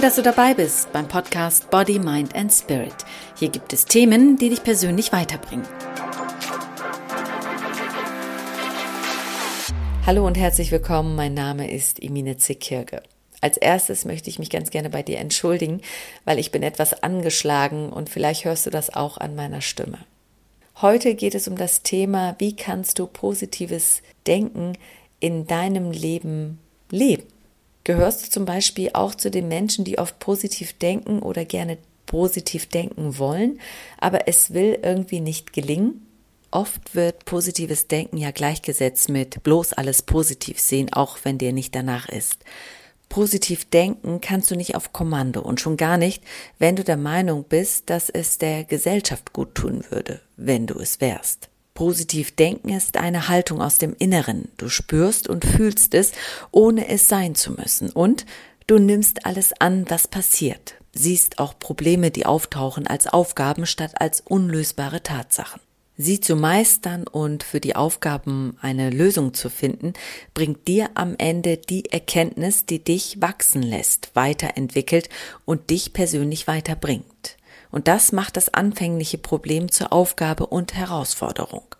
Toll, dass du dabei bist beim Podcast Body, Mind and Spirit. Hier gibt es Themen, die dich persönlich weiterbringen. Hallo und herzlich willkommen. Mein Name ist Emine Zickirge. Als erstes möchte ich mich ganz gerne bei dir entschuldigen, weil ich bin etwas angeschlagen und vielleicht hörst du das auch an meiner Stimme. Heute geht es um das Thema, wie kannst du positives Denken in deinem Leben leben? Gehörst du zum Beispiel auch zu den Menschen, die oft positiv denken oder gerne positiv denken wollen, aber es will irgendwie nicht gelingen? Oft wird positives Denken ja gleichgesetzt mit bloß alles positiv sehen, auch wenn dir nicht danach ist. Positiv denken kannst du nicht auf Kommando und schon gar nicht, wenn du der Meinung bist, dass es der Gesellschaft gut tun würde, wenn du es wärst. Positiv denken ist eine Haltung aus dem Inneren. Du spürst und fühlst es, ohne es sein zu müssen. Und du nimmst alles an, was passiert. Siehst auch Probleme, die auftauchen, als Aufgaben statt als unlösbare Tatsachen. Sie zu meistern und für die Aufgaben eine Lösung zu finden, bringt dir am Ende die Erkenntnis, die dich wachsen lässt, weiterentwickelt und dich persönlich weiterbringt. Und das macht das anfängliche Problem zur Aufgabe und Herausforderung.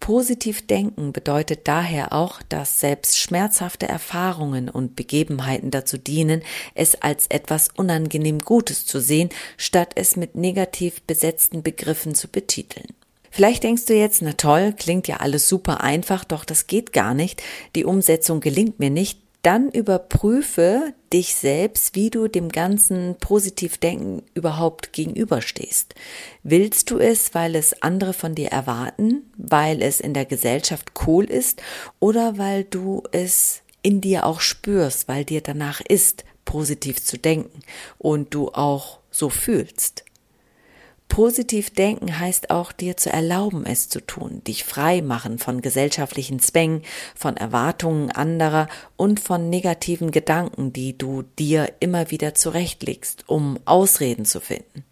Positiv denken bedeutet daher auch, dass selbst schmerzhafte Erfahrungen und Begebenheiten dazu dienen, es als etwas unangenehm Gutes zu sehen, statt es mit negativ besetzten Begriffen zu betiteln. Vielleicht denkst du jetzt, na toll, klingt ja alles super einfach, doch das geht gar nicht, die Umsetzung gelingt mir nicht, dann überprüfe dich selbst, wie du dem ganzen Positivdenken überhaupt gegenüberstehst. Willst du es, weil es andere von dir erwarten, weil es in der Gesellschaft cool ist oder weil du es in dir auch spürst, weil dir danach ist, positiv zu denken und du auch so fühlst? Positiv denken heißt auch, dir zu erlauben, es zu tun, dich frei machen von gesellschaftlichen Zwängen, von Erwartungen anderer und von negativen Gedanken, die du dir immer wieder zurechtlegst, um Ausreden zu finden.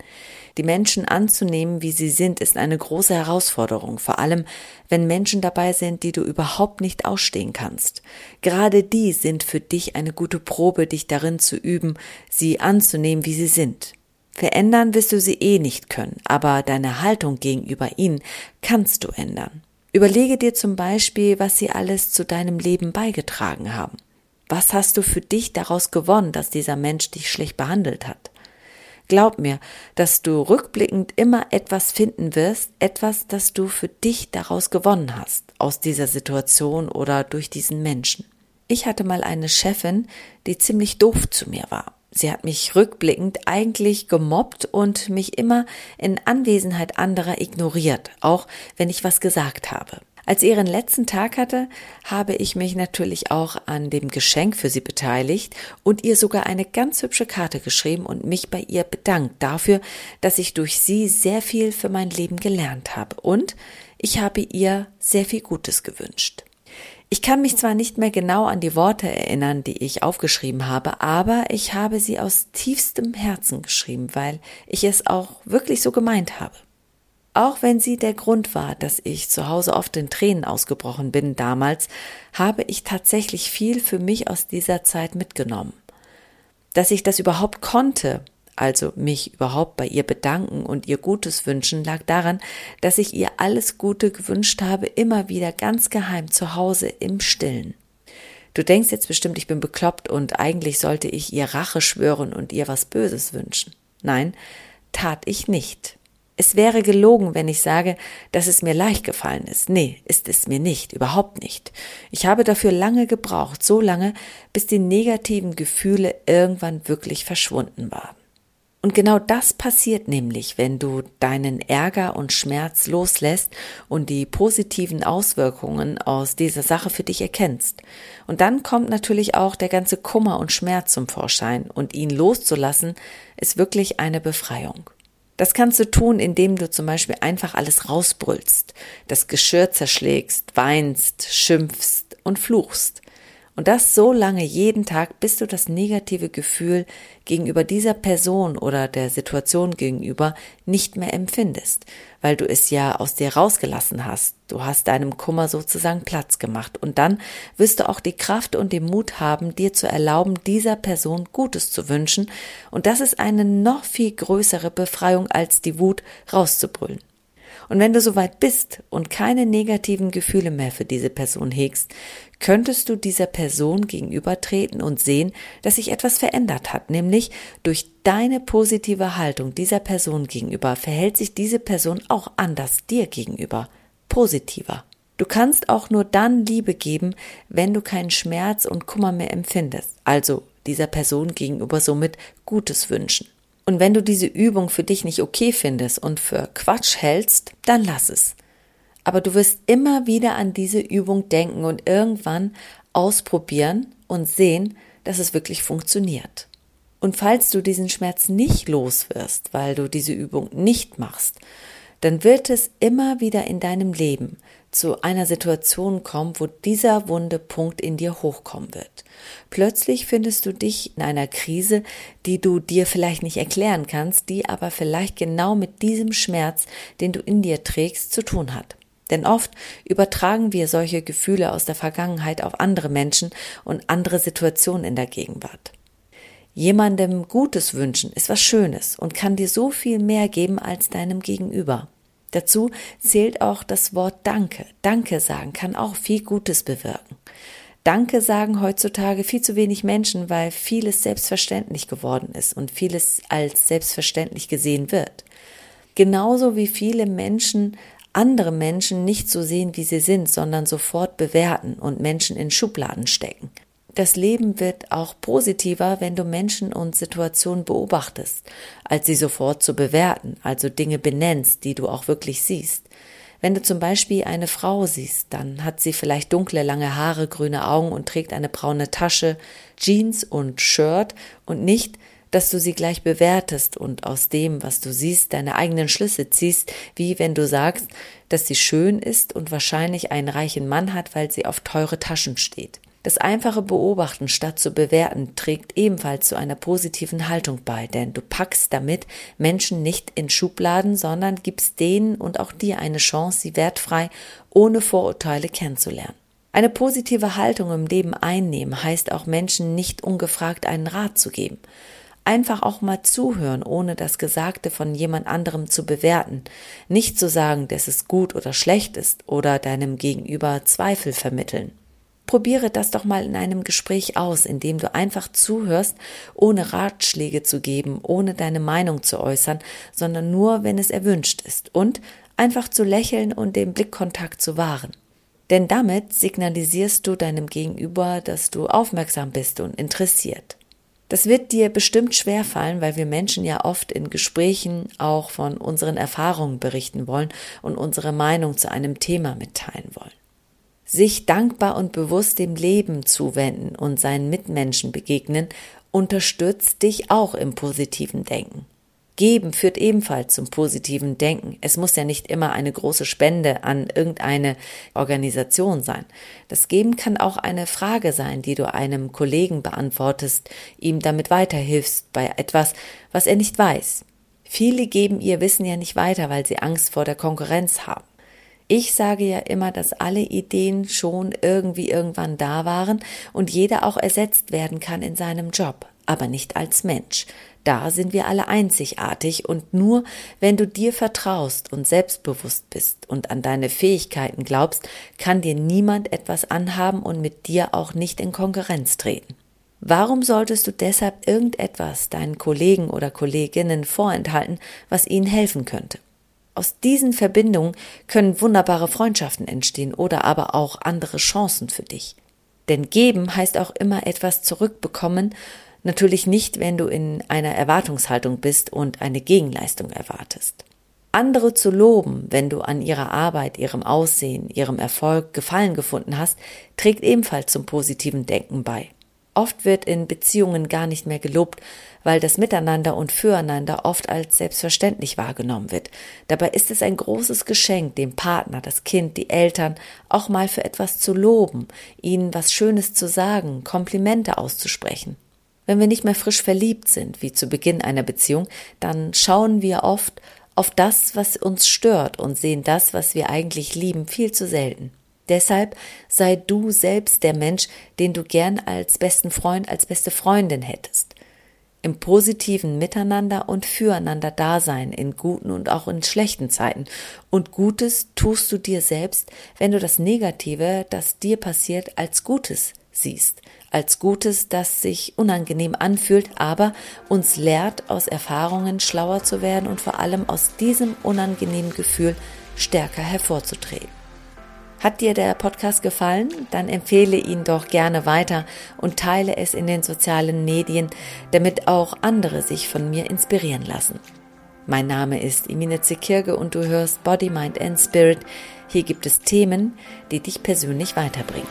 Die Menschen anzunehmen, wie sie sind, ist eine große Herausforderung, vor allem wenn Menschen dabei sind, die du überhaupt nicht ausstehen kannst. Gerade die sind für dich eine gute Probe, dich darin zu üben, sie anzunehmen, wie sie sind. Verändern wirst du sie eh nicht können, aber deine Haltung gegenüber ihnen kannst du ändern. Überlege dir zum Beispiel, was sie alles zu deinem Leben beigetragen haben. Was hast du für dich daraus gewonnen, dass dieser Mensch dich schlecht behandelt hat? Glaub mir, dass du rückblickend immer etwas finden wirst, etwas, das du für dich daraus gewonnen hast, aus dieser Situation oder durch diesen Menschen. Ich hatte mal eine Chefin, die ziemlich doof zu mir war. Sie hat mich rückblickend eigentlich gemobbt und mich immer in Anwesenheit anderer ignoriert, auch wenn ich was gesagt habe. Als sie ihren letzten Tag hatte, habe ich mich natürlich auch an dem Geschenk für sie beteiligt und ihr sogar eine ganz hübsche Karte geschrieben und mich bei ihr bedankt dafür, dass ich durch sie sehr viel für mein Leben gelernt habe und ich habe ihr sehr viel Gutes gewünscht. Ich kann mich zwar nicht mehr genau an die Worte erinnern, die ich aufgeschrieben habe, aber ich habe sie aus tiefstem Herzen geschrieben, weil ich es auch wirklich so gemeint habe. Auch wenn sie der Grund war, dass ich zu Hause oft in Tränen ausgebrochen bin damals, habe ich tatsächlich viel für mich aus dieser Zeit mitgenommen. Dass ich das überhaupt konnte, also mich überhaupt bei ihr bedanken und ihr Gutes wünschen, lag daran, dass ich ihr alles Gute gewünscht habe, immer wieder ganz geheim zu Hause im Stillen. Du denkst jetzt bestimmt, ich bin bekloppt und eigentlich sollte ich ihr Rache schwören und ihr was Böses wünschen. Nein, tat ich nicht. Es wäre gelogen, wenn ich sage, dass es mir leicht gefallen ist. Nee, ist es mir nicht, überhaupt nicht. Ich habe dafür lange gebraucht, so lange, bis die negativen Gefühle irgendwann wirklich verschwunden waren. Und genau das passiert nämlich, wenn du deinen Ärger und Schmerz loslässt und die positiven Auswirkungen aus dieser Sache für dich erkennst. Und dann kommt natürlich auch der ganze Kummer und Schmerz zum Vorschein und ihn loszulassen ist wirklich eine Befreiung. Das kannst du tun, indem du zum Beispiel einfach alles rausbrüllst, das Geschirr zerschlägst, weinst, schimpfst und fluchst. Und das so lange jeden Tag, bis du das negative Gefühl gegenüber dieser Person oder der Situation gegenüber nicht mehr empfindest, weil du es ja aus dir rausgelassen hast. Du hast deinem Kummer sozusagen Platz gemacht. Und dann wirst du auch die Kraft und den Mut haben, dir zu erlauben, dieser Person Gutes zu wünschen. Und das ist eine noch viel größere Befreiung, als die Wut rauszubrüllen. Und wenn du soweit bist und keine negativen Gefühle mehr für diese Person hegst, könntest du dieser Person gegenübertreten und sehen, dass sich etwas verändert hat, nämlich durch deine positive Haltung dieser Person gegenüber verhält sich diese Person auch anders dir gegenüber, positiver. Du kannst auch nur dann Liebe geben, wenn du keinen Schmerz und Kummer mehr empfindest, also dieser Person gegenüber somit Gutes wünschen. Und wenn du diese Übung für dich nicht okay findest und für Quatsch hältst, dann lass es. Aber du wirst immer wieder an diese Übung denken und irgendwann ausprobieren und sehen, dass es wirklich funktioniert. Und falls du diesen Schmerz nicht los wirst, weil du diese Übung nicht machst, dann wird es immer wieder in deinem Leben zu einer Situation kommen, wo dieser wunde Punkt in dir hochkommen wird. Plötzlich findest du dich in einer Krise, die du dir vielleicht nicht erklären kannst, die aber vielleicht genau mit diesem Schmerz, den du in dir trägst, zu tun hat. Denn oft übertragen wir solche Gefühle aus der Vergangenheit auf andere Menschen und andere Situationen in der Gegenwart. Jemandem Gutes wünschen ist was Schönes und kann dir so viel mehr geben als deinem Gegenüber. Dazu zählt auch das Wort Danke. Danke sagen kann auch viel Gutes bewirken. Danke sagen heutzutage viel zu wenig Menschen, weil vieles selbstverständlich geworden ist und vieles als selbstverständlich gesehen wird. Genauso wie viele Menschen andere Menschen nicht so sehen, wie sie sind, sondern sofort bewerten und Menschen in Schubladen stecken das Leben wird auch positiver, wenn du Menschen und Situationen beobachtest, als sie sofort zu bewerten, also Dinge benennst, die du auch wirklich siehst. Wenn du zum Beispiel eine Frau siehst, dann hat sie vielleicht dunkle, lange Haare, grüne Augen und trägt eine braune Tasche, Jeans und Shirt und nicht, dass du sie gleich bewertest und aus dem, was du siehst, deine eigenen Schlüsse ziehst, wie wenn du sagst, dass sie schön ist und wahrscheinlich einen reichen Mann hat, weil sie auf teure Taschen steht. Das einfache Beobachten statt zu bewerten trägt ebenfalls zu einer positiven Haltung bei, denn du packst damit Menschen nicht in Schubladen, sondern gibst denen und auch dir eine Chance, sie wertfrei, ohne Vorurteile kennenzulernen. Eine positive Haltung im Leben einnehmen heißt auch Menschen nicht ungefragt einen Rat zu geben. Einfach auch mal zuhören, ohne das Gesagte von jemand anderem zu bewerten. Nicht zu sagen, dass es gut oder schlecht ist oder deinem Gegenüber Zweifel vermitteln. Probiere das doch mal in einem Gespräch aus, indem du einfach zuhörst, ohne Ratschläge zu geben, ohne deine Meinung zu äußern, sondern nur, wenn es erwünscht ist und einfach zu lächeln und den Blickkontakt zu wahren. Denn damit signalisierst du deinem Gegenüber, dass du aufmerksam bist und interessiert. Das wird dir bestimmt schwer fallen, weil wir Menschen ja oft in Gesprächen auch von unseren Erfahrungen berichten wollen und unsere Meinung zu einem Thema mitteilen wollen sich dankbar und bewusst dem Leben zuwenden und seinen Mitmenschen begegnen, unterstützt dich auch im positiven Denken. Geben führt ebenfalls zum positiven Denken. Es muss ja nicht immer eine große Spende an irgendeine Organisation sein. Das Geben kann auch eine Frage sein, die du einem Kollegen beantwortest, ihm damit weiterhilfst bei etwas, was er nicht weiß. Viele geben ihr Wissen ja nicht weiter, weil sie Angst vor der Konkurrenz haben. Ich sage ja immer, dass alle Ideen schon irgendwie irgendwann da waren und jeder auch ersetzt werden kann in seinem Job, aber nicht als Mensch. Da sind wir alle einzigartig und nur wenn du dir vertraust und selbstbewusst bist und an deine Fähigkeiten glaubst, kann dir niemand etwas anhaben und mit dir auch nicht in Konkurrenz treten. Warum solltest du deshalb irgendetwas deinen Kollegen oder Kolleginnen vorenthalten, was ihnen helfen könnte? Aus diesen Verbindungen können wunderbare Freundschaften entstehen oder aber auch andere Chancen für dich. Denn geben heißt auch immer etwas zurückbekommen, natürlich nicht, wenn du in einer Erwartungshaltung bist und eine Gegenleistung erwartest. Andere zu loben, wenn du an ihrer Arbeit, ihrem Aussehen, ihrem Erfolg Gefallen gefunden hast, trägt ebenfalls zum positiven Denken bei. Oft wird in Beziehungen gar nicht mehr gelobt, weil das Miteinander und Füreinander oft als selbstverständlich wahrgenommen wird. Dabei ist es ein großes Geschenk, dem Partner, das Kind, die Eltern auch mal für etwas zu loben, ihnen was Schönes zu sagen, Komplimente auszusprechen. Wenn wir nicht mehr frisch verliebt sind, wie zu Beginn einer Beziehung, dann schauen wir oft auf das, was uns stört und sehen das, was wir eigentlich lieben, viel zu selten. Deshalb sei du selbst der Mensch, den du gern als besten Freund, als beste Freundin hättest im positiven Miteinander und Füreinander Dasein in guten und auch in schlechten Zeiten. Und Gutes tust du dir selbst, wenn du das Negative, das dir passiert, als Gutes siehst, als Gutes, das sich unangenehm anfühlt, aber uns lehrt, aus Erfahrungen schlauer zu werden und vor allem aus diesem unangenehmen Gefühl stärker hervorzutreten. Hat dir der Podcast gefallen? Dann empfehle ihn doch gerne weiter und teile es in den sozialen Medien, damit auch andere sich von mir inspirieren lassen. Mein Name ist Imine Zekirge und du hörst Body, Mind and Spirit. Hier gibt es Themen, die dich persönlich weiterbringen.